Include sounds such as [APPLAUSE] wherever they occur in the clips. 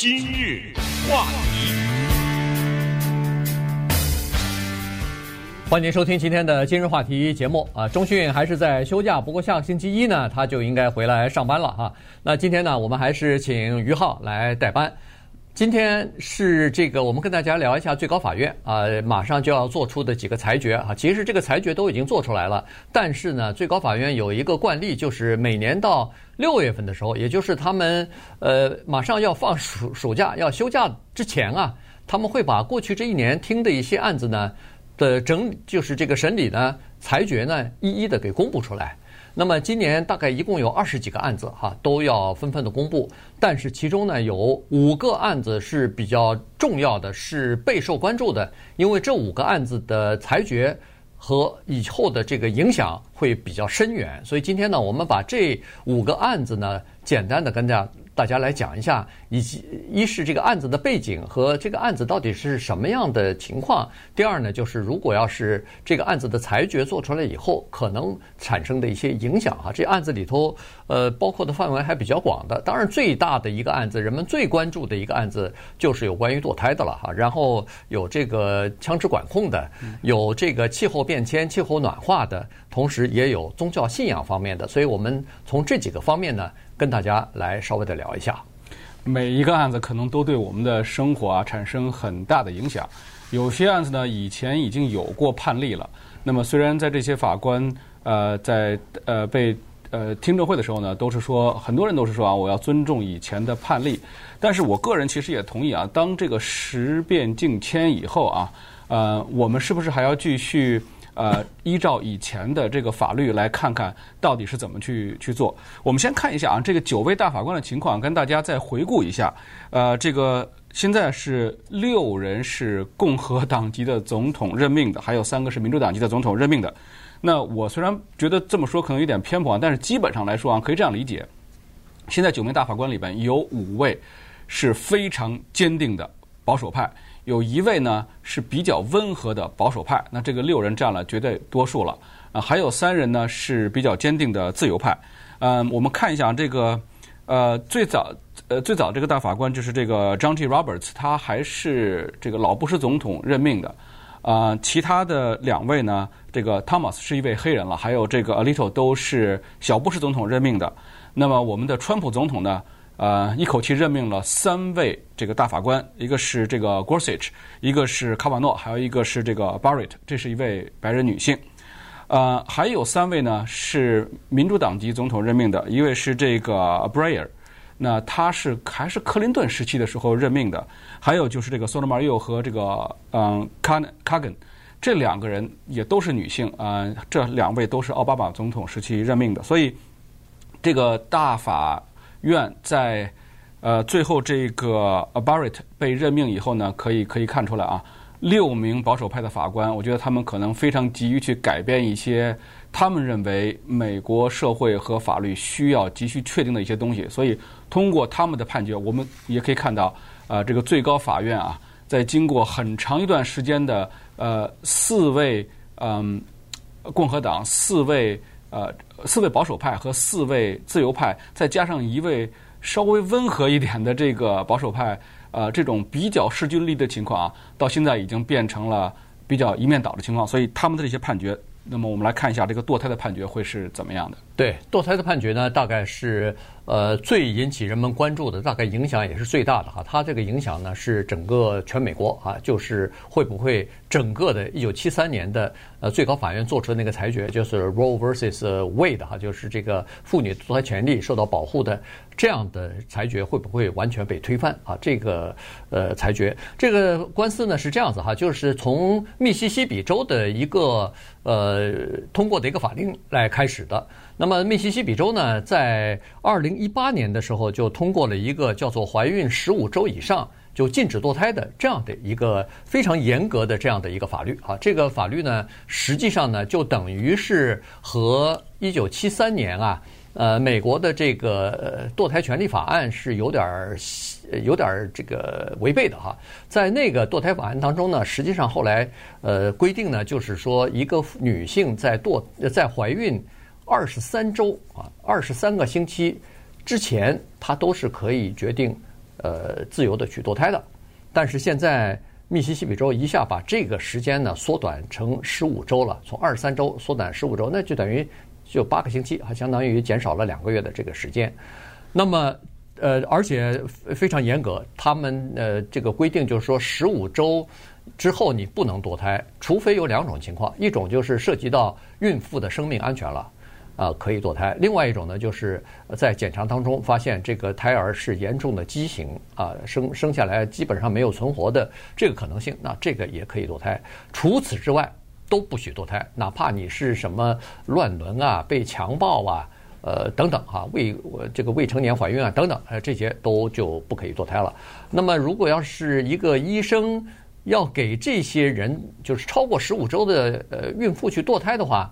今日话题，欢迎收听今天的今日话题节目啊。中讯还是在休假，不过下个星期一呢，他就应该回来上班了啊。那今天呢，我们还是请于浩来代班。今天是这个，我们跟大家聊一下最高法院啊，马上就要做出的几个裁决啊。其实这个裁决都已经做出来了，但是呢，最高法院有一个惯例，就是每年到六月份的时候，也就是他们呃马上要放暑暑假要休假之前啊，他们会把过去这一年听的一些案子呢的整，就是这个审理呢裁决呢一一的给公布出来。那么今年大概一共有二十几个案子哈，都要纷纷的公布。但是其中呢，有五个案子是比较重要的，是备受关注的，因为这五个案子的裁决和以后的这个影响会比较深远。所以今天呢，我们把这五个案子呢，简单的跟大家。大家来讲一下，以及一是这个案子的背景和这个案子到底是什么样的情况。第二呢，就是如果要是这个案子的裁决做出来以后，可能产生的一些影响哈。这案子里头，呃，包括的范围还比较广的。当然，最大的一个案子，人们最关注的一个案子，就是有关于堕胎的了哈。然后有这个枪支管控的，有这个气候变迁、气候暖化的，同时也有宗教信仰方面的。所以我们从这几个方面呢。跟大家来稍微的聊一下，每一个案子可能都对我们的生活啊产生很大的影响。有些案子呢，以前已经有过判例了。那么虽然在这些法官呃在呃被呃听证会的时候呢，都是说很多人都是说啊，我要尊重以前的判例。但是我个人其实也同意啊，当这个时变境迁以后啊，呃，我们是不是还要继续？呃，依照以前的这个法律来看看到底是怎么去去做。我们先看一下啊，这个九位大法官的情况，跟大家再回顾一下。呃，这个现在是六人是共和党籍的总统任命的，还有三个是民主党籍的总统任命的。那我虽然觉得这么说可能有点偏颇啊，但是基本上来说啊，可以这样理解：现在九名大法官里边有五位是非常坚定的保守派。有一位呢是比较温和的保守派，那这个六人占了绝对多数了啊。还有三人呢是比较坚定的自由派。嗯，我们看一下这个，呃，最早呃最早这个大法官就是这个 John T. Roberts，他还是这个老布什总统任命的。啊，其他的两位呢，这个 Thomas 是一位黑人了，还有这个 Alito 都是小布什总统任命的。那么我们的川普总统呢？呃，一口气任命了三位这个大法官，一个是这个 Gorsuch，一个是卡瓦诺，还有一个是这个 Barrett，这是一位白人女性。呃，还有三位呢是民主党籍总统任命的，一位是这个 Breyer，那他是还是克林顿时期的时候任命的，还有就是这个 Sotomayor 和这个嗯 Kagan，这两个人也都是女性，呃，这两位都是奥巴马总统时期任命的，所以这个大法。院在呃最后这个 Barrett 被任命以后呢，可以可以看出来啊，六名保守派的法官，我觉得他们可能非常急于去改变一些他们认为美国社会和法律需要急需确定的一些东西。所以通过他们的判决，我们也可以看到，呃，这个最高法院啊，在经过很长一段时间的呃四位嗯、共和党四位。呃，四位保守派和四位自由派，再加上一位稍微温和一点的这个保守派，呃，这种比较势均力敌的情况啊，到现在已经变成了比较一面倒的情况。所以他们的这些判决，那么我们来看一下这个堕胎的判决会是怎么样的？对，堕胎的判决呢，大概是。呃，最引起人们关注的，大概影响也是最大的哈。它这个影响呢，是整个全美国啊，就是会不会整个的1973年的呃最高法院做出的那个裁决，就是 Roe versus Wade 哈，就是这个妇女堕胎权利受到保护的这样的裁决，会不会完全被推翻啊？这个呃裁决，这个官司呢是这样子哈，就是从密西西比州的一个呃通过的一个法令来开始的。那么密西西比州呢，在二零一八年的时候就通过了一个叫做“怀孕十五周以上就禁止堕胎”的这样的一个非常严格的这样的一个法律啊。这个法律呢，实际上呢，就等于是和一九七三年啊，呃，美国的这个堕胎权利法案是有点儿有点儿这个违背的哈。在那个堕胎法案当中呢，实际上后来呃规定呢，就是说一个女性在堕在怀孕。二十三周啊，二十三个星期之前，他都是可以决定呃自由的去堕胎的。但是现在密西西比州一下把这个时间呢缩短成十五周了，从二十三周缩短十五周，那就等于就八个星期，还相当于减少了两个月的这个时间。那么呃，而且非常严格，他们呃这个规定就是说十五周之后你不能堕胎，除非有两种情况，一种就是涉及到孕妇的生命安全了。啊，可以堕胎。另外一种呢，就是在检查当中发现这个胎儿是严重的畸形啊，生生下来基本上没有存活的这个可能性，那这个也可以堕胎。除此之外都不许堕胎，哪怕你是什么乱伦啊、被强暴啊、呃等等哈、未这个未成年怀孕啊等等，呃这些都就不可以堕胎了。那么如果要是一个医生要给这些人就是超过十五周的呃孕妇去堕胎的话，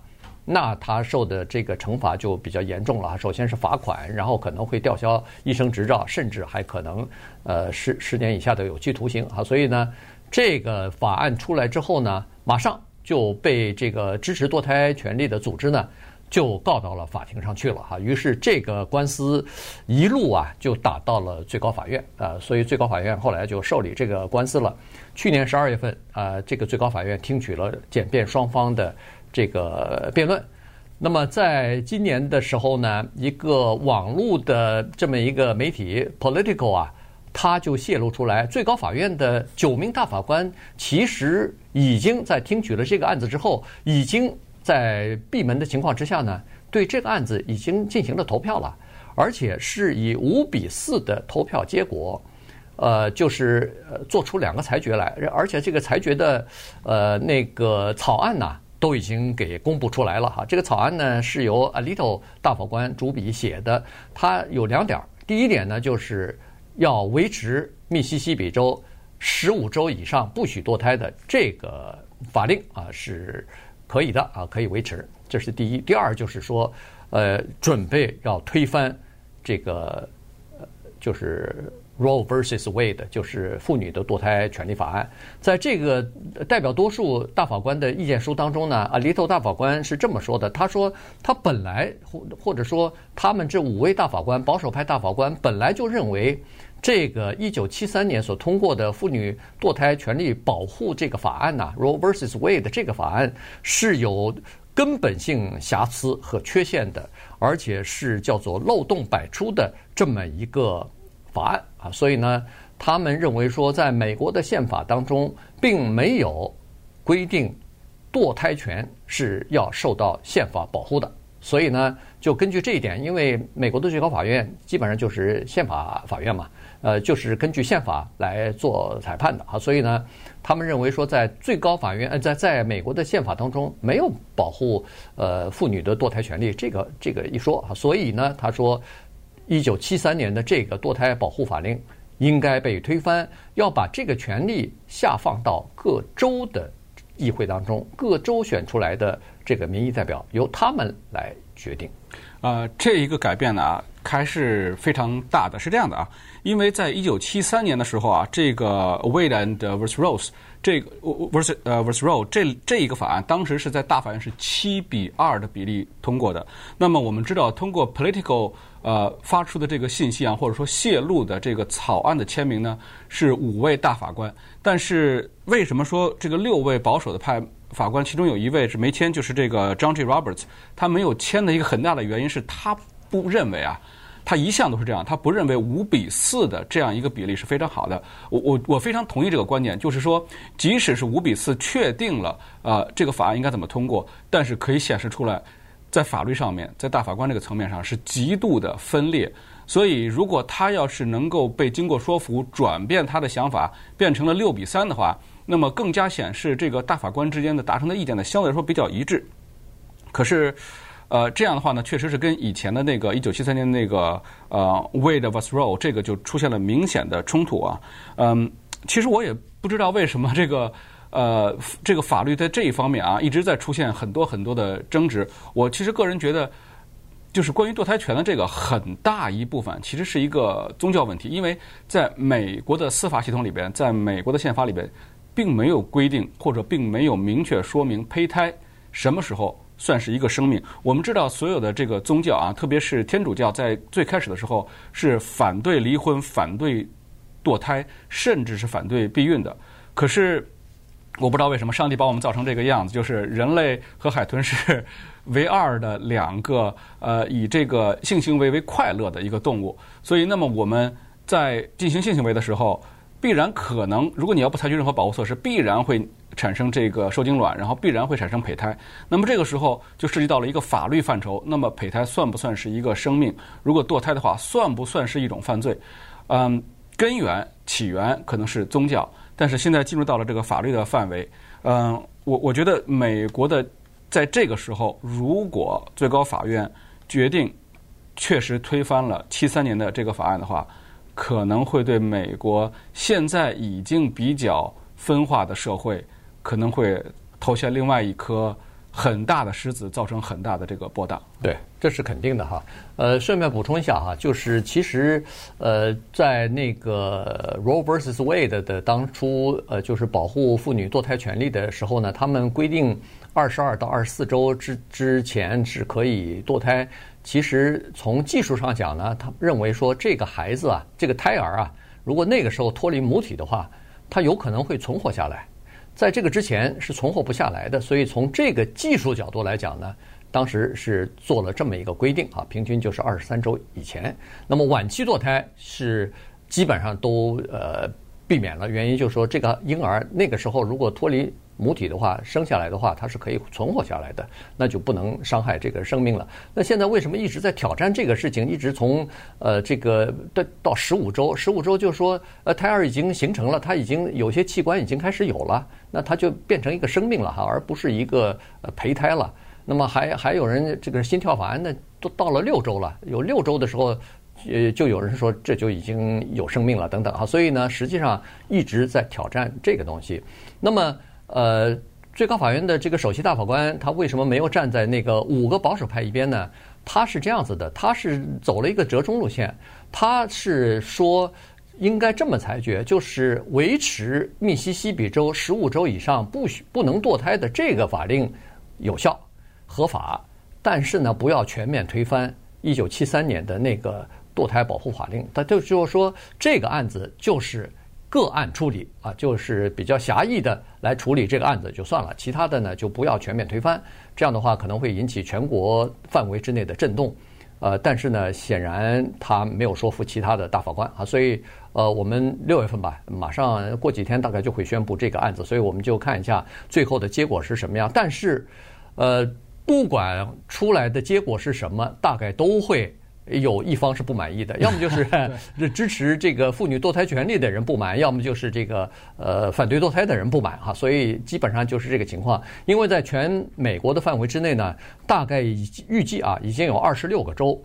那他受的这个惩罚就比较严重了。首先是罚款，然后可能会吊销医生执照，甚至还可能呃十十年以下的有期徒刑啊。所以呢，这个法案出来之后呢，马上就被这个支持堕胎权利的组织呢就告到了法庭上去了哈。于是这个官司一路啊就打到了最高法院啊。所以最高法院后来就受理这个官司了。去年十二月份啊，这个最高法院听取了检辩双方的。这个辩论，那么在今年的时候呢，一个网络的这么一个媒体 Politico 啊，他就泄露出来，最高法院的九名大法官其实已经在听取了这个案子之后，已经在闭门的情况之下呢，对这个案子已经进行了投票了，而且是以五比四的投票结果，呃，就是做出两个裁决来，而且这个裁决的呃那个草案呢。都已经给公布出来了哈，这个草案呢是由 Alito 大法官主笔写的，它有两点。第一点呢，就是要维持密西西比州十五周以上不许堕胎的这个法令啊，是可以的啊，可以维持。这是第一。第二就是说，呃，准备要推翻这个，呃，就是。Roe versus Wade 就是妇女的堕胎权利法案，在这个代表多数大法官的意见书当中呢啊，里头大法官是这么说的：他说他本来或或者说他们这五位大法官保守派大法官本来就认为，这个一九七三年所通过的妇女堕胎权利保护这个法案呐，Roe versus Wade 这个法案是有根本性瑕疵和缺陷的，而且是叫做漏洞百出的这么一个。法案啊，所以呢，他们认为说，在美国的宪法当中，并没有规定堕胎权是要受到宪法保护的。所以呢，就根据这一点，因为美国的最高法院基本上就是宪法法院嘛，呃，就是根据宪法来做裁判的啊。所以呢，他们认为说，在最高法院，在在美国的宪法当中没有保护呃妇女的堕胎权利这个这个一说啊。所以呢，他说。一九七三年的这个堕胎保护法令应该被推翻，要把这个权利下放到各州的议会当中，各州选出来的这个民意代表由他们来决定。呃，这一个改变呢，还是非常大的。是这样的啊，因为在一九七三年的时候啊，这个 Wade and vs. Rose 这个 vs. 呃 vs. Roe 这这一个法案，当时是在大法院是七比二的比例通过的。那么我们知道，通过 Political。呃，发出的这个信息啊，或者说泄露的这个草案的签名呢，是五位大法官。但是为什么说这个六位保守的派法官，其中有一位是没签，就是这个 John G. Roberts，他没有签的一个很大的原因是他不认为啊，他一向都是这样，他不认为五比四的这样一个比例是非常好的。我我我非常同意这个观点，就是说，即使是五比四确定了，呃，这个法案应该怎么通过，但是可以显示出来。在法律上面，在大法官这个层面上是极度的分裂，所以如果他要是能够被经过说服转变他的想法，变成了六比三的话，那么更加显示这个大法官之间的达成的意见呢，相对来说比较一致。可是，呃，这样的话呢，确实是跟以前的那个一九七三年那个呃 Wade vs. Roe 这个就出现了明显的冲突啊。嗯，其实我也不知道为什么这个。呃，这个法律在这一方面啊，一直在出现很多很多的争执。我其实个人觉得，就是关于堕胎权的这个很大一部分，其实是一个宗教问题。因为在美国的司法系统里边，在美国的宪法里边，并没有规定或者并没有明确说明胚胎什么时候算是一个生命。我们知道，所有的这个宗教啊，特别是天主教，在最开始的时候是反对离婚、反对堕胎，甚至是反对避孕的。可是我不知道为什么上帝把我们造成这个样子，就是人类和海豚是 [LAUGHS] 唯二的两个呃以这个性行为为快乐的一个动物。所以，那么我们在进行性行为的时候，必然可能，如果你要不采取任何保护措施，必然会产生这个受精卵，然后必然会产生胚胎。那么这个时候就涉及到了一个法律范畴。那么胚胎算不算是一个生命？如果堕胎的话，算不算是一种犯罪？嗯，根源起源可能是宗教，但是现在进入到了这个法律的范围。嗯，我我觉得美国的在这个时候，如果最高法院决定确实推翻了七三年的这个法案的话。可能会对美国现在已经比较分化的社会，可能会投下另外一颗很大的石子，造成很大的这个波荡。对，这是肯定的哈。呃，顺便补充一下哈，就是其实呃，在那个 Roe vs. Wade 的当初，呃，就是保护妇女堕胎权利的时候呢，他们规定二十二到二十四周之之前是可以堕胎。其实从技术上讲呢，他认为说这个孩子啊，这个胎儿啊，如果那个时候脱离母体的话，他有可能会存活下来。在这个之前是存活不下来的，所以从这个技术角度来讲呢，当时是做了这么一个规定啊，平均就是二十三周以前。那么晚期堕胎是基本上都呃避免了，原因就是说这个婴儿那个时候如果脱离。母体的话，生下来的话，它是可以存活下来的，那就不能伤害这个生命了。那现在为什么一直在挑战这个事情？一直从呃这个到到十五周，十五周就说呃胎儿已经形成了，它已经有些器官已经开始有了，那它就变成一个生命了哈，而不是一个呃胚胎了。那么还还有人这个心跳法案呢，都到了六周了，有六周的时候，呃就有人说这就已经有生命了等等哈。所以呢，实际上一直在挑战这个东西。那么。呃，最高法院的这个首席大法官，他为什么没有站在那个五个保守派一边呢？他是这样子的，他是走了一个折中路线，他是说应该这么裁决，就是维持密西西比州十五周以上不许不能堕胎的这个法令有效合法，但是呢，不要全面推翻一九七三年的那个堕胎保护法令。他就就是说，这个案子就是。个案处理啊，就是比较狭义的来处理这个案子就算了，其他的呢就不要全面推翻。这样的话可能会引起全国范围之内的震动。呃，但是呢，显然他没有说服其他的大法官啊，所以呃，我们六月份吧，马上过几天大概就会宣布这个案子，所以我们就看一下最后的结果是什么样。但是，呃，不管出来的结果是什么，大概都会。有一方是不满意的，[LAUGHS] 要么就是 [LAUGHS] 支持这个妇女堕胎权利的人不满，要么就是这个呃反对堕胎的人不满哈，所以基本上就是这个情况。因为在全美国的范围之内呢，大概已预计啊已经有二十六个州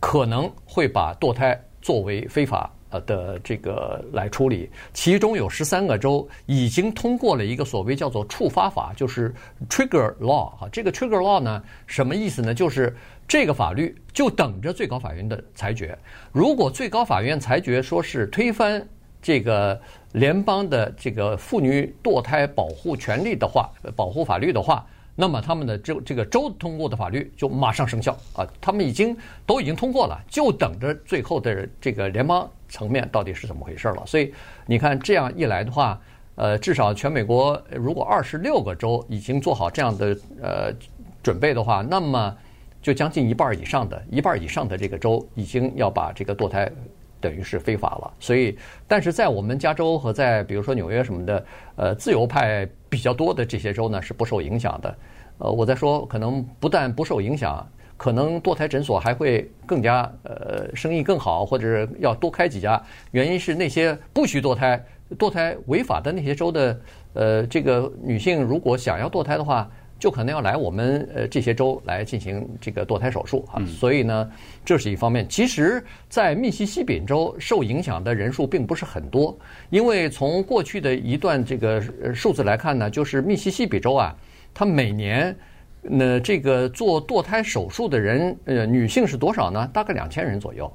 可能会把堕胎作为非法呃的这个来处理，其中有十三个州已经通过了一个所谓叫做触发法，就是 trigger law 哈。这个 trigger law 呢什么意思呢？就是这个法律就等着最高法院的裁决。如果最高法院裁决说是推翻这个联邦的这个妇女堕胎保护权利的话，保护法律的话，那么他们的这这个州通过的法律就马上生效啊。他们已经都已经通过了，就等着最后的这个联邦层面到底是怎么回事了。所以你看，这样一来的话，呃，至少全美国如果二十六个州已经做好这样的呃准备的话，那么。就将近一半以上的，一半以上的这个州已经要把这个堕胎等于是非法了。所以，但是在我们加州和在比如说纽约什么的，呃，自由派比较多的这些州呢是不受影响的。呃，我在说，可能不但不受影响，可能堕胎诊所还会更加呃生意更好，或者要多开几家。原因是那些不许堕胎、堕胎违法的那些州的呃这个女性，如果想要堕胎的话。就可能要来我们呃这些州来进行这个堕胎手术啊，所以呢，这是一方面。其实，在密西西比州受影响的人数并不是很多，因为从过去的一段这个数字来看呢，就是密西西比州啊，它每年那这个做堕胎手术的人呃女性是多少呢？大概两千人左右。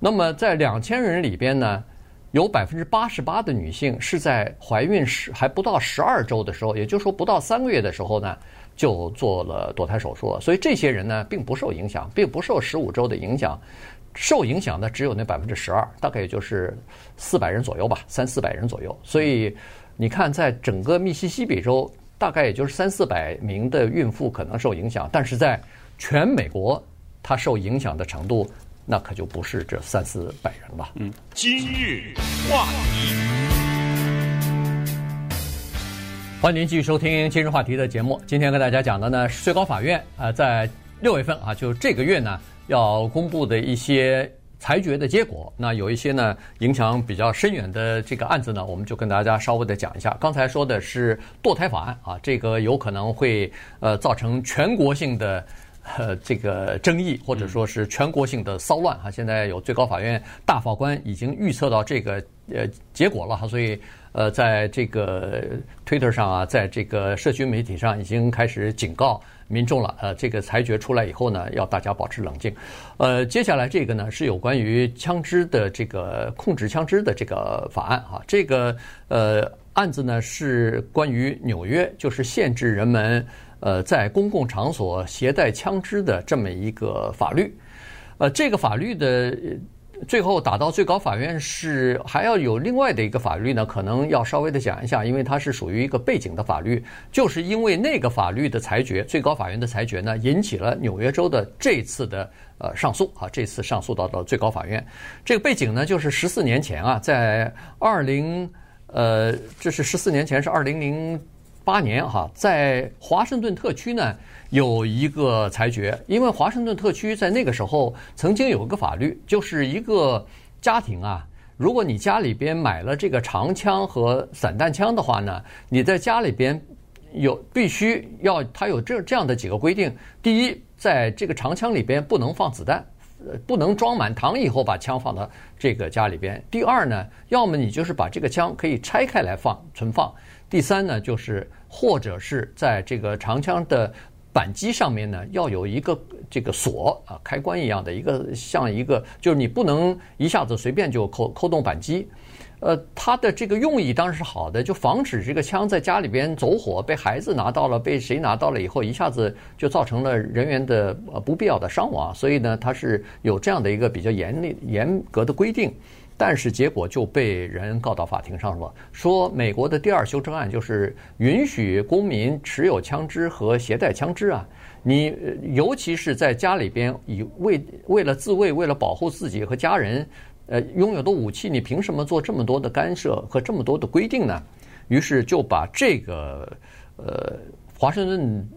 那么在两千人里边呢，有百分之八十八的女性是在怀孕十还不到十二周的时候，也就是说不到三个月的时候呢，就做了堕胎手术了。所以这些人呢，并不受影响，并不受十五周的影响。受影响的只有那百分之十二，大概也就是四百人左右吧，三四百人左右。所以你看，在整个密西西比州，大概也就是三四百名的孕妇可能受影响，但是在全美国，它受影响的程度，那可就不是这三四百人了。嗯，今日话题，欢迎您继续收听今日话题的节目。今天跟大家讲的呢，是最高法院啊，在六月份啊，就这个月呢，要公布的一些裁决的结果。那有一些呢，影响比较深远的这个案子呢，我们就跟大家稍微的讲一下。刚才说的是堕胎法案啊，这个有可能会呃造成全国性的。呃，这个争议或者说是全国性的骚乱哈，现在有最高法院大法官已经预测到这个呃结果了哈，所以呃，在这个 Twitter 上啊，在这个社区媒体上已经开始警告民众了。呃，这个裁决出来以后呢，要大家保持冷静。呃，接下来这个呢是有关于枪支的这个控制枪支的这个法案哈，这个呃案子呢是关于纽约，就是限制人们。呃，在公共场所携带枪支的这么一个法律，呃，这个法律的最后打到最高法院是还要有另外的一个法律呢，可能要稍微的讲一下，因为它是属于一个背景的法律，就是因为那个法律的裁决，最高法院的裁决呢，引起了纽约州的这次的呃上诉啊，这次上诉到了最高法院。这个背景呢，就是十四年前啊，在二零呃，这是十四年前是二零零。八年哈，在华盛顿特区呢有一个裁决，因为华盛顿特区在那个时候曾经有一个法律，就是一个家庭啊，如果你家里边买了这个长枪和散弹枪的话呢，你在家里边有必须要它有这这样的几个规定：第一，在这个长枪里边不能放子弹，呃，不能装满膛以后把枪放到这个家里边；第二呢，要么你就是把这个枪可以拆开来放存放；第三呢，就是。或者是在这个长枪的扳机上面呢，要有一个这个锁啊，开关一样的一个，像一个，就是你不能一下子随便就扣扣动扳机。呃，它的这个用意当然是好的，就防止这个枪在家里边走火，被孩子拿到了，被谁拿到了以后，一下子就造成了人员的呃不必要的伤亡。所以呢，它是有这样的一个比较严厉严格的规定。但是结果就被人告到法庭上了，说美国的第二修正案就是允许公民持有枪支和携带枪支啊，你尤其是在家里边以为为了自卫、为了保护自己和家人，呃，拥有的武器，你凭什么做这么多的干涉和这么多的规定呢？于是就把这个呃华盛顿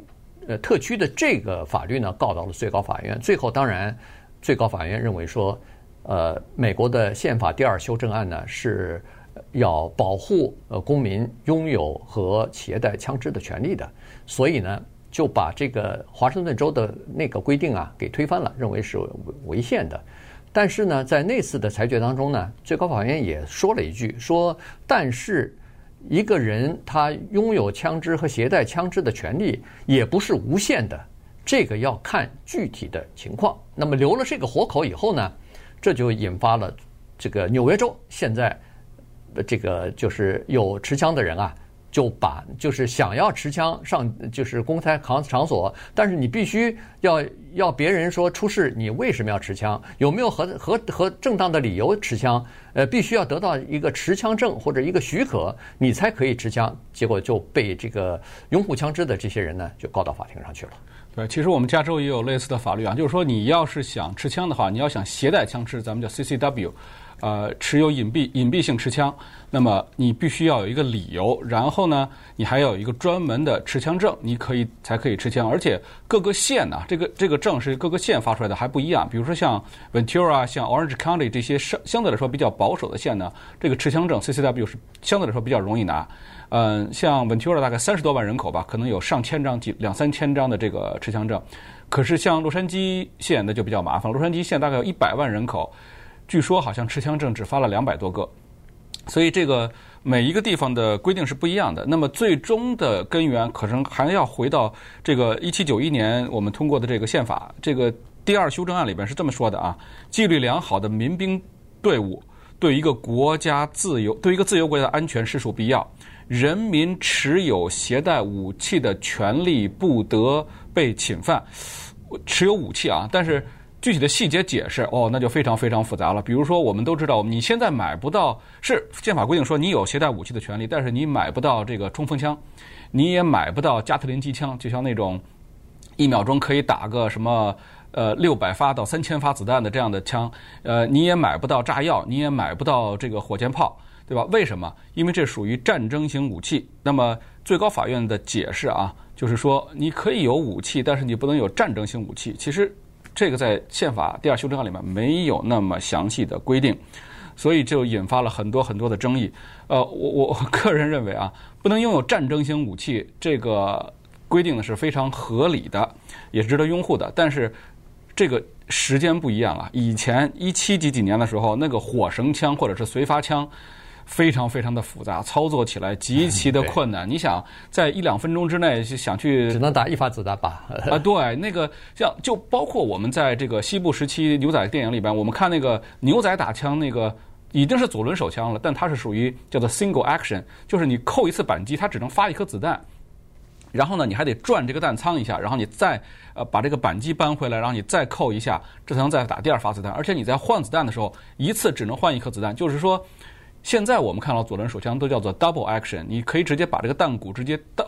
呃特区的这个法律呢告到了最高法院，最后当然最高法院认为说。呃，美国的宪法第二修正案呢，是要保护呃公民拥有和携带枪支的权利的，所以呢，就把这个华盛顿州的那个规定啊给推翻了，认为是违宪的。但是呢，在那次的裁决当中呢，最高法院也说了一句，说但是一个人他拥有枪支和携带枪支的权利也不是无限的，这个要看具体的情况。那么留了这个活口以后呢，这就引发了这个纽约州现在这个就是有持枪的人啊，就把就是想要持枪上就是公开场场所，但是你必须要要别人说出示你为什么要持枪，有没有合合合正当的理由持枪，呃，必须要得到一个持枪证或者一个许可，你才可以持枪。结果就被这个拥护枪支的这些人呢，就告到法庭上去了。对，其实我们加州也有类似的法律啊，就是说你要是想持枪的话，你要想携带枪支，咱们叫 CCW，呃，持有隐蔽隐蔽性持枪，那么你必须要有一个理由，然后呢，你还要有一个专门的持枪证，你可以才可以持枪，而且各个县呢、这个这个证是各个县发出来的还不一样，比如说像 Ventura、像 Orange County 这些相相对来说比较保守的县呢，这个持枪证 CCW 是相对来说比较容易拿。嗯，像 Ventura 大概三十多万人口吧，可能有上千张、几两三千张的这个持枪证。可是像洛杉矶县那就比较麻烦，洛杉矶县大概有一百万人口，据说好像持枪证只发了两百多个。所以这个每一个地方的规定是不一样的。那么最终的根源可能还要回到这个一七九一年我们通过的这个宪法，这个第二修正案里边是这么说的啊：纪律良好的民兵队伍对一个国家自由、对一个自由国家的安全实属必要。人民持有携带武器的权利不得被侵犯。持有武器啊，但是具体的细节解释，哦，那就非常非常复杂了。比如说，我们都知道，你现在买不到，是宪法规定说你有携带武器的权利，但是你买不到这个冲锋枪，你也买不到加特林机枪，就像那种一秒钟可以打个什么呃六百发到三千发子弹的这样的枪，呃，你也买不到炸药，你也买不到这个火箭炮，对吧？为什么？因为这属于战争型武器。那么最高法院的解释啊，就是说你可以有武器，但是你不能有战争型武器。其实。这个在宪法第二修正案里面没有那么详细的规定，所以就引发了很多很多的争议。呃，我我个人认为啊，不能拥有战争型武器这个规定呢是非常合理的，也是值得拥护的。但是这个时间不一样了，以前一七几几年的时候，那个火绳枪或者是随发枪。非常非常的复杂，操作起来极其的困难。你想在一两分钟之内想去，只能打一发子弹吧？啊，对，那个像就包括我们在这个西部时期牛仔电影里边，我们看那个牛仔打枪，那个已经是左轮手枪了，但它是属于叫做 single action，就是你扣一次扳机，它只能发一颗子弹。然后呢，你还得转这个弹仓一下，然后你再呃把这个扳机扳回来，然后你再扣一下，这才能再打第二发子弹。而且你在换子弹的时候，一次只能换一颗子弹，就是说。现在我们看到左轮手枪都叫做 double action，你可以直接把这个弹鼓直接倒，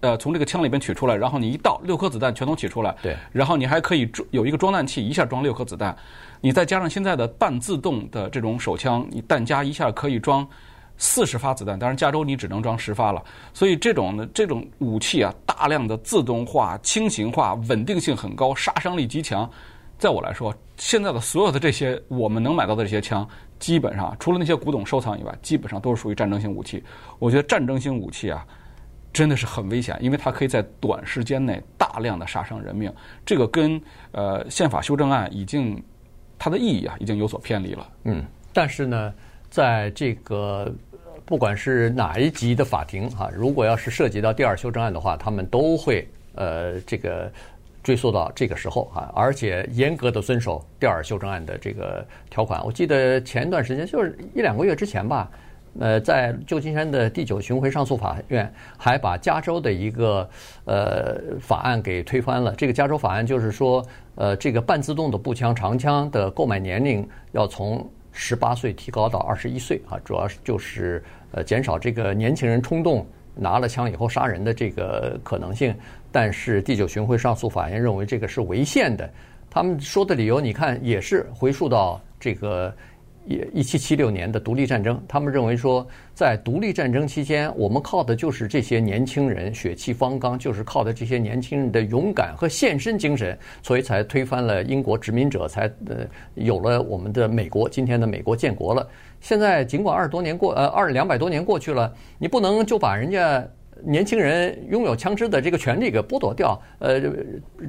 呃，从这个枪里边取出来，然后你一倒，六颗子弹全都取出来。对。然后你还可以装有一个装弹器，一下装六颗子弹。你再加上现在的半自动的这种手枪，你弹夹一下可以装四十发子弹。当然，加州你只能装十发了。所以这种呢，这种武器啊，大量的自动化、轻型化、稳定性很高、杀伤力极强。在我来说，现在的所有的这些我们能买到的这些枪，基本上除了那些古董收藏以外，基本上都是属于战争性武器。我觉得战争性武器啊，真的是很危险，因为它可以在短时间内大量的杀伤人命。这个跟呃宪法修正案已经它的意义啊，已经有所偏离了。嗯，但是呢，在这个不管是哪一级的法庭哈，如果要是涉及到第二修正案的话，他们都会呃这个。追溯到这个时候啊，而且严格的遵守第二修正案的这个条款。我记得前一段时间就是一两个月之前吧，呃，在旧金山的第九巡回上诉法院还把加州的一个呃法案给推翻了。这个加州法案就是说，呃，这个半自动的步枪、长枪的购买年龄要从十八岁提高到二十一岁啊，主要是就是呃减少这个年轻人冲动拿了枪以后杀人的这个可能性。但是第九巡回上诉法院认为这个是违宪的，他们说的理由你看也是回溯到这个一一七七六年的独立战争，他们认为说在独立战争期间，我们靠的就是这些年轻人血气方刚，就是靠的这些年轻人的勇敢和献身精神，所以才推翻了英国殖民者，才呃有了我们的美国，今天的美国建国了。现在尽管二十多年过呃二两百多年过去了，你不能就把人家。年轻人拥有枪支的这个权利给剥夺掉，呃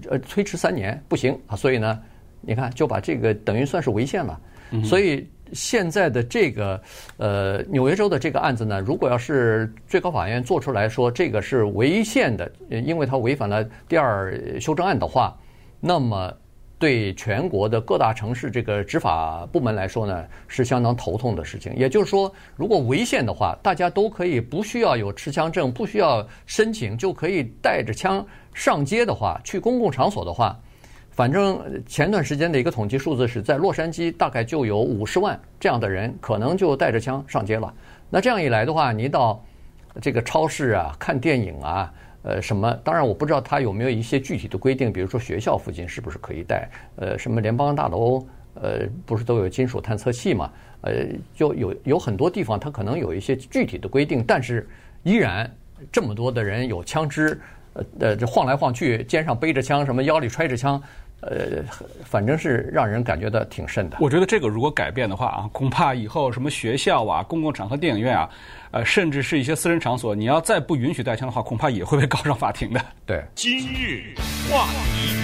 呃，推迟三年不行啊，所以呢，你看就把这个等于算是违宪了。所以现在的这个呃纽约州的这个案子呢，如果要是最高法院做出来说这个是违宪的，因为它违反了第二修正案的话，那么。对全国的各大城市这个执法部门来说呢，是相当头痛的事情。也就是说，如果违宪的话，大家都可以不需要有持枪证，不需要申请，就可以带着枪上街的话，去公共场所的话，反正前段时间的一个统计数字是在洛杉矶，大概就有五十万这样的人可能就带着枪上街了。那这样一来的话，你到这个超市啊，看电影啊。呃，什么？当然，我不知道他有没有一些具体的规定，比如说学校附近是不是可以带？呃，什么联邦大楼，呃，不是都有金属探测器吗？呃，就有有很多地方，它可能有一些具体的规定，但是依然这么多的人有枪支，呃，这晃来晃去，肩上背着枪，什么腰里揣着枪。呃，反正是让人感觉到挺慎的。我觉得这个如果改变的话啊，恐怕以后什么学校啊、公共场合、电影院啊，呃，甚至是一些私人场所，你要再不允许带枪的话，恐怕也会被告上法庭的。[LAUGHS] 对。今日话题，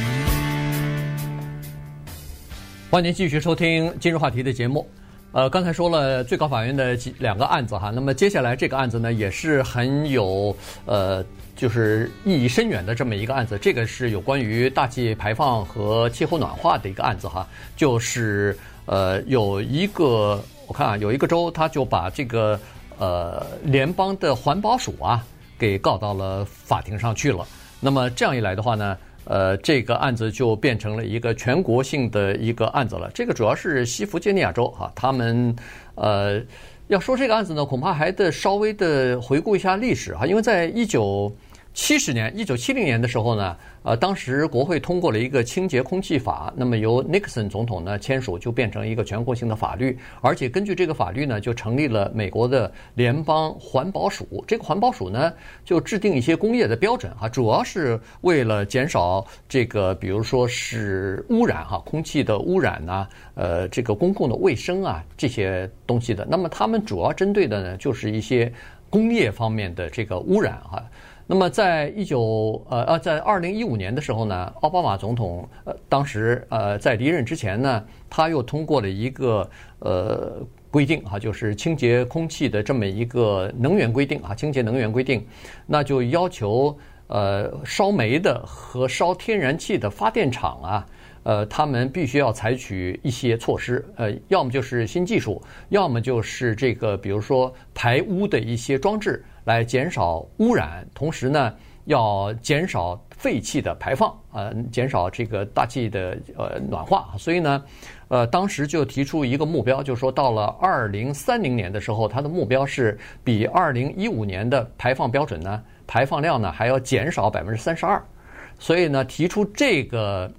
欢迎您继续收听今日话题的节目。呃，刚才说了最高法院的几两个案子哈，那么接下来这个案子呢，也是很有呃。就是意义深远的这么一个案子，这个是有关于大气排放和气候暖化的一个案子哈。就是呃，有一个我看啊，有一个州，他就把这个呃联邦的环保署啊给告到了法庭上去了。那么这样一来的话呢，呃，这个案子就变成了一个全国性的一个案子了。这个主要是西弗吉尼亚州哈，他们呃要说这个案子呢，恐怕还得稍微的回顾一下历史哈，因为在一九七十年，一九七零年的时候呢。呃，当时国会通过了一个清洁空气法，那么由尼克森总统呢签署，就变成一个全国性的法律。而且根据这个法律呢，就成立了美国的联邦环保署。这个环保署呢，就制定一些工业的标准哈，主要是为了减少这个，比如说是污染哈，空气的污染呐，呃，这个公共的卫生啊这些东西的。那么他们主要针对的呢，就是一些工业方面的这个污染哈。那么，在一九呃呃，在二零一五年的时候呢，奥巴马总统呃当时呃在离任之前呢，他又通过了一个呃规定哈，就是清洁空气的这么一个能源规定啊，清洁能源规定，那就要求呃烧煤的和烧天然气的发电厂啊，呃他们必须要采取一些措施，呃要么就是新技术，要么就是这个比如说排污的一些装置。来减少污染，同时呢，要减少废气的排放，呃，减少这个大气的呃暖化。所以呢，呃，当时就提出一个目标，就是说到了二零三零年的时候，它的目标是比二零一五年的排放标准呢，排放量呢还要减少百分之三十二。所以呢，提出这个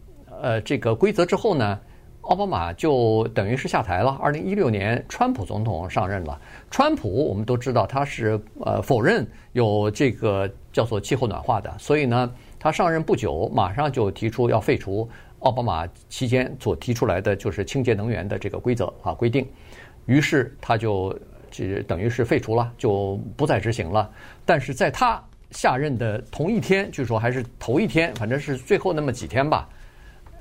呃这个规则之后呢。奥巴马就等于是下台了。二零一六年，川普总统上任了。川普我们都知道他是呃否认有这个叫做气候暖化的，所以呢，他上任不久，马上就提出要废除奥巴马期间所提出来的就是清洁能源的这个规则啊规定。于是他就这等于是废除了，就不再执行了。但是在他下任的同一天，据说还是头一天，反正是最后那么几天吧，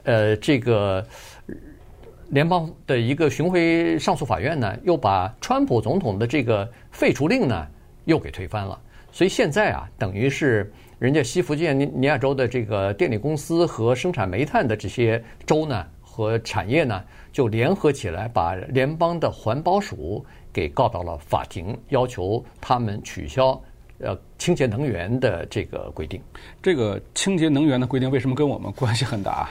呃，这个。联邦的一个巡回上诉法院呢，又把川普总统的这个废除令呢，又给推翻了。所以现在啊，等于是人家西弗吉尼亚州的这个电力公司和生产煤炭的这些州呢和产业呢，就联合起来把联邦的环保署给告到了法庭，要求他们取消呃清洁能源的这个规定。这个清洁能源的规定为什么跟我们关系很大？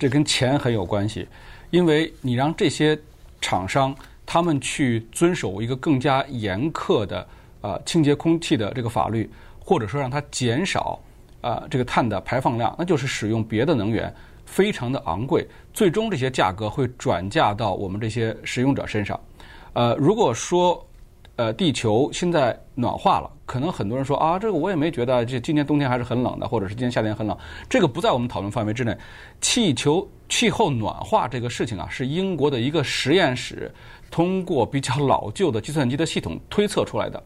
这跟钱很有关系。因为你让这些厂商他们去遵守一个更加严苛的呃清洁空气的这个法律，或者说让它减少啊这个碳的排放量，那就是使用别的能源，非常的昂贵，最终这些价格会转嫁到我们这些使用者身上。呃，如果说呃地球现在暖化了，可能很多人说啊，这个我也没觉得，这今年冬天还是很冷的，或者是今年夏天很冷，这个不在我们讨论范围之内。气球。气候暖化这个事情啊，是英国的一个实验室通过比较老旧的计算机的系统推测出来的。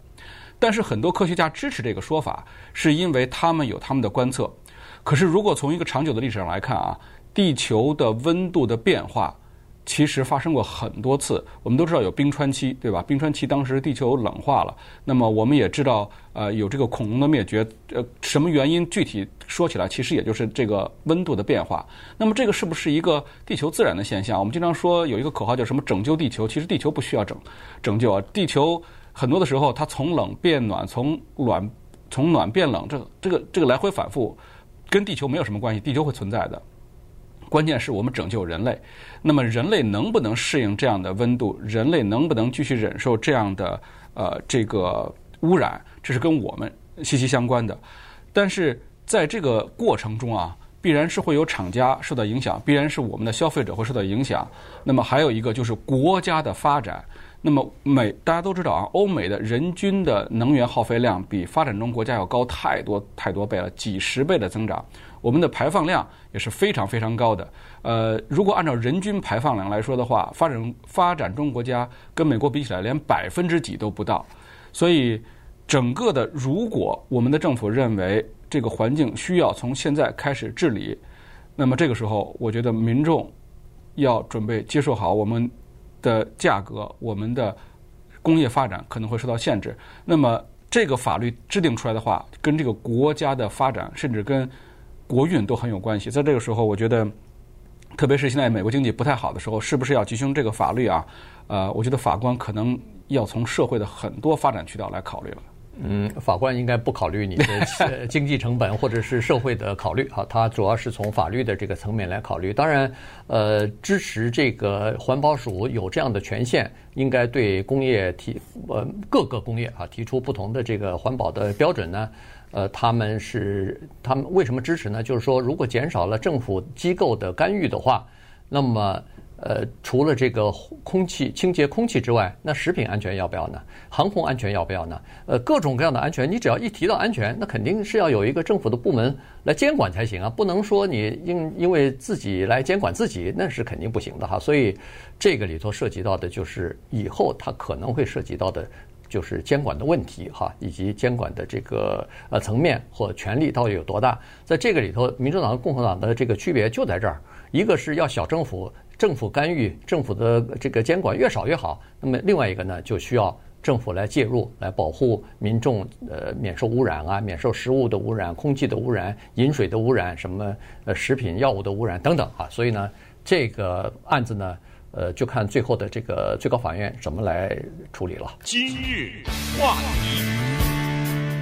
但是很多科学家支持这个说法，是因为他们有他们的观测。可是如果从一个长久的历史上来看啊，地球的温度的变化。其实发生过很多次，我们都知道有冰川期，对吧？冰川期当时地球冷化了，那么我们也知道，呃，有这个恐龙的灭绝，呃，什么原因？具体说起来，其实也就是这个温度的变化。那么这个是不是一个地球自然的现象？我们经常说有一个口号叫什么“拯救地球”，其实地球不需要拯拯救啊。地球很多的时候它从冷变暖，从暖从暖变冷，这个这个这个来回反复，跟地球没有什么关系，地球会存在的。关键是我们拯救人类，那么人类能不能适应这样的温度？人类能不能继续忍受这样的呃这个污染？这是跟我们息息相关的。但是在这个过程中啊，必然是会有厂家受到影响，必然是我们的消费者会受到影响。那么还有一个就是国家的发展。那么美大家都知道啊，欧美的人均的能源耗费量比发展中国家要高太多太多倍了，几十倍的增长。我们的排放量也是非常非常高的。呃，如果按照人均排放量来说的话，发展发展中国家跟美国比起来，连百分之几都不到。所以，整个的，如果我们的政府认为这个环境需要从现在开始治理，那么这个时候，我觉得民众要准备接受好我们。的价格，我们的工业发展可能会受到限制。那么，这个法律制定出来的话，跟这个国家的发展，甚至跟国运都很有关系。在这个时候，我觉得，特别是现在美国经济不太好的时候，是不是要执行这个法律啊？呃，我觉得法官可能要从社会的很多发展渠道来考虑了。嗯，法官应该不考虑你的 [LAUGHS] 经济成本或者是社会的考虑哈，他主要是从法律的这个层面来考虑。当然，呃，支持这个环保署有这样的权限，应该对工业提呃各个工业啊提出不同的这个环保的标准呢。呃，他们是他们为什么支持呢？就是说，如果减少了政府机构的干预的话，那么。呃，除了这个空气清洁空气之外，那食品安全要不要呢？航空安全要不要呢？呃，各种各样的安全，你只要一提到安全，那肯定是要有一个政府的部门来监管才行啊，不能说你因因为自己来监管自己，那是肯定不行的哈。所以这个里头涉及到的就是以后它可能会涉及到的，就是监管的问题哈，以及监管的这个呃层面或权力到底有多大。在这个里头，民主党和共和党的这个区别就在这儿，一个是要小政府。政府干预，政府的这个监管越少越好。那么另外一个呢，就需要政府来介入，来保护民众，呃，免受污染啊，免受食物的污染、空气的污染、饮水的污染、什么呃食品药物的污染等等啊。所以呢，这个案子呢，呃，就看最后的这个最高法院怎么来处理了。今日话题。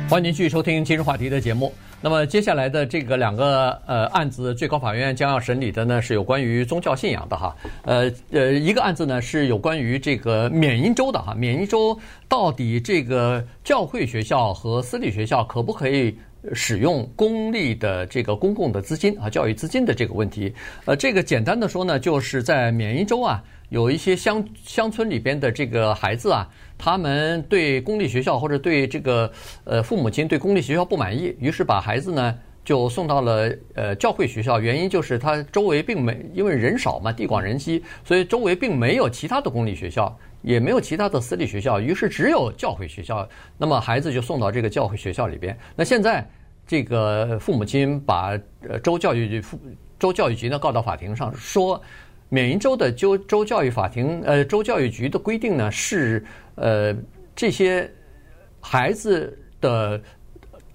欢迎您继续收听今日话题的节目。那么接下来的这个两个呃案子，最高法院将要审理的呢是有关于宗教信仰的哈。呃呃，一个案子呢是有关于这个缅因州的哈。缅因州到底这个教会学校和私立学校可不可以使用公立的这个公共的资金啊，教育资金的这个问题？呃，这个简单的说呢，就是在缅因州啊。有一些乡乡村里边的这个孩子啊，他们对公立学校或者对这个呃父母亲对公立学校不满意，于是把孩子呢就送到了呃教会学校。原因就是他周围并没因为人少嘛，地广人稀，所以周围并没有其他的公立学校，也没有其他的私立学校，于是只有教会学校。那么孩子就送到这个教会学校里边。那现在这个父母亲把呃州教育局州教育局呢告到法庭上说。缅因州的州州教育法庭，呃，州教育局的规定呢是，呃，这些孩子的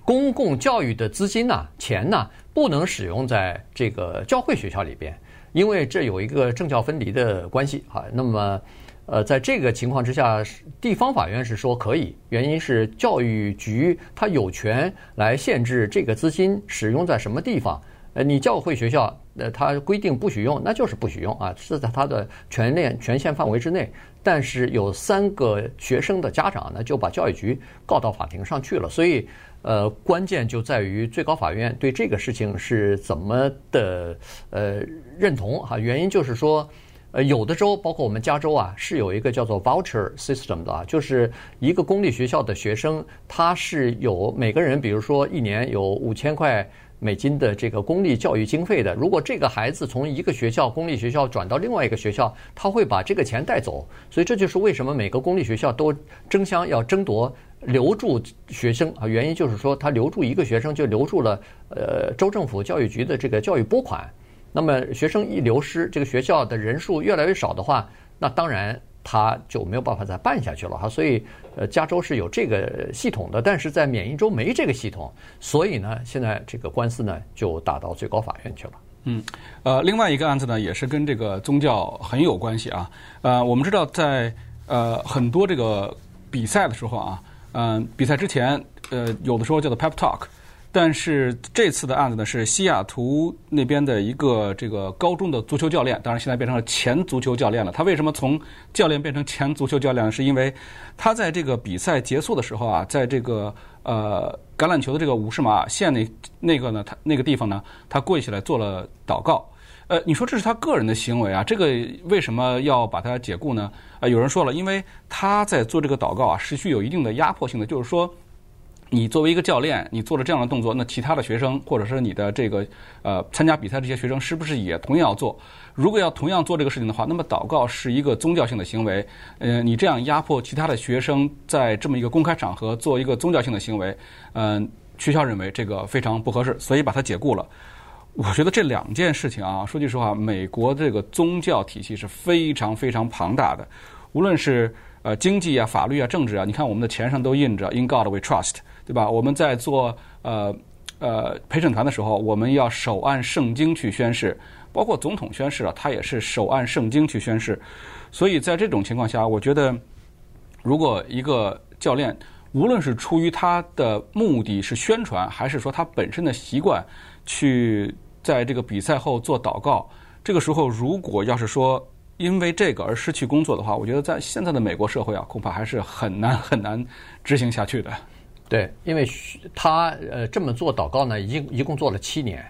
公共教育的资金呐、钱呐、不能使用在这个教会学校里边，因为这有一个政教分离的关系啊。那么，呃，在这个情况之下，地方法院是说可以，原因是教育局它有权来限制这个资金使用在什么地方。呃，你教会学校，呃，他规定不许用，那就是不许用啊，是在他的权链权限范围之内。但是有三个学生的家长呢，就把教育局告到法庭上去了。所以，呃，关键就在于最高法院对这个事情是怎么的呃认同哈。原因就是说，呃，有的州，包括我们加州啊，是有一个叫做 voucher system 的啊，就是一个公立学校的学生，他是有每个人，比如说一年有五千块。美金的这个公立教育经费的，如果这个孩子从一个学校公立学校转到另外一个学校，他会把这个钱带走。所以这就是为什么每个公立学校都争相要争夺留住学生啊，原因就是说他留住一个学生就留住了呃州政府教育局的这个教育拨款。那么学生一流失，这个学校的人数越来越少的话，那当然。他就没有办法再办下去了哈，所以呃，加州是有这个系统的，但是在缅因州没这个系统，所以呢，现在这个官司呢就打到最高法院去了。嗯，呃，另外一个案子呢也是跟这个宗教很有关系啊。呃，我们知道在呃很多这个比赛的时候啊，嗯、比赛之前呃有的时候叫做 pep talk。但是这次的案子呢，是西雅图那边的一个这个高中的足球教练，当然现在变成了前足球教练了。他为什么从教练变成前足球教练？是因为他在这个比赛结束的时候啊，在这个呃橄榄球的这个五十码线那那个呢，他那个地方呢，他跪下来做了祷告。呃，你说这是他个人的行为啊？这个为什么要把他解雇呢？呃，有人说了，因为他在做这个祷告啊，是具有一定的压迫性的，就是说。你作为一个教练，你做了这样的动作，那其他的学生或者是你的这个呃参加比赛这些学生，是不是也同样要做？如果要同样做这个事情的话，那么祷告是一个宗教性的行为。嗯、呃，你这样压迫其他的学生在这么一个公开场合做一个宗教性的行为，嗯、学校认为这个非常不合适，所以把他解雇了。我觉得这两件事情啊，说句实话，美国这个宗教体系是非常非常庞大的，无论是呃经济啊、法律啊、政治啊，你看我们的钱上都印着 “In God We Trust”。对吧？我们在做呃呃陪审团的时候，我们要手按圣经去宣誓，包括总统宣誓啊，他也是手按圣经去宣誓。所以在这种情况下，我觉得如果一个教练无论是出于他的目的是宣传，还是说他本身的习惯，去在这个比赛后做祷告，这个时候如果要是说因为这个而失去工作的话，我觉得在现在的美国社会啊，恐怕还是很难很难执行下去的。对，因为他呃这么做祷告呢，一一共做了七年，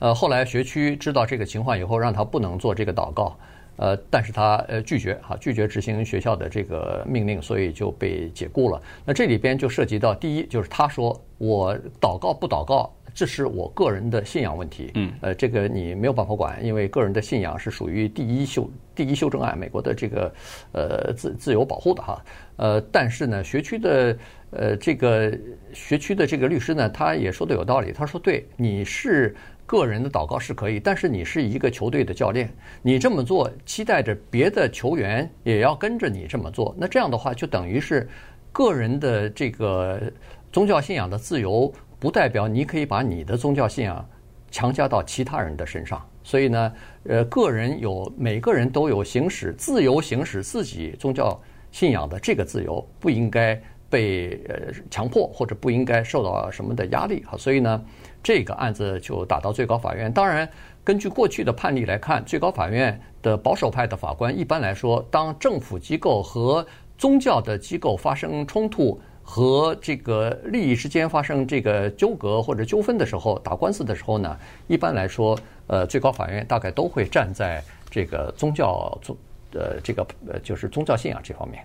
呃，后来学区知道这个情况以后，让他不能做这个祷告，呃，但是他呃拒绝哈，拒绝执行学校的这个命令，所以就被解雇了。那这里边就涉及到第一，就是他说我祷告不祷告。这是我个人的信仰问题，嗯，呃，这个你没有办法管，因为个人的信仰是属于第一修第一修正案，美国的这个呃自自由保护的哈，呃，但是呢，学区的呃这个学区的这个律师呢，他也说的有道理，他说对，你是个人的祷告是可以，但是你是一个球队的教练，你这么做，期待着别的球员也要跟着你这么做，那这样的话就等于是个人的这个宗教信仰的自由。不代表你可以把你的宗教信仰强加到其他人的身上，所以呢，呃，个人有每个人都有行使自由行使自己宗教信仰的这个自由，不应该被呃强迫或者不应该受到什么的压力哈。所以呢，这个案子就打到最高法院。当然，根据过去的判例来看，最高法院的保守派的法官一般来说，当政府机构和宗教的机构发生冲突，和这个利益之间发生这个纠葛或者纠纷的时候，打官司的时候呢，一般来说，呃，最高法院大概都会站在这个宗教宗呃这个呃就是宗教信仰这方面。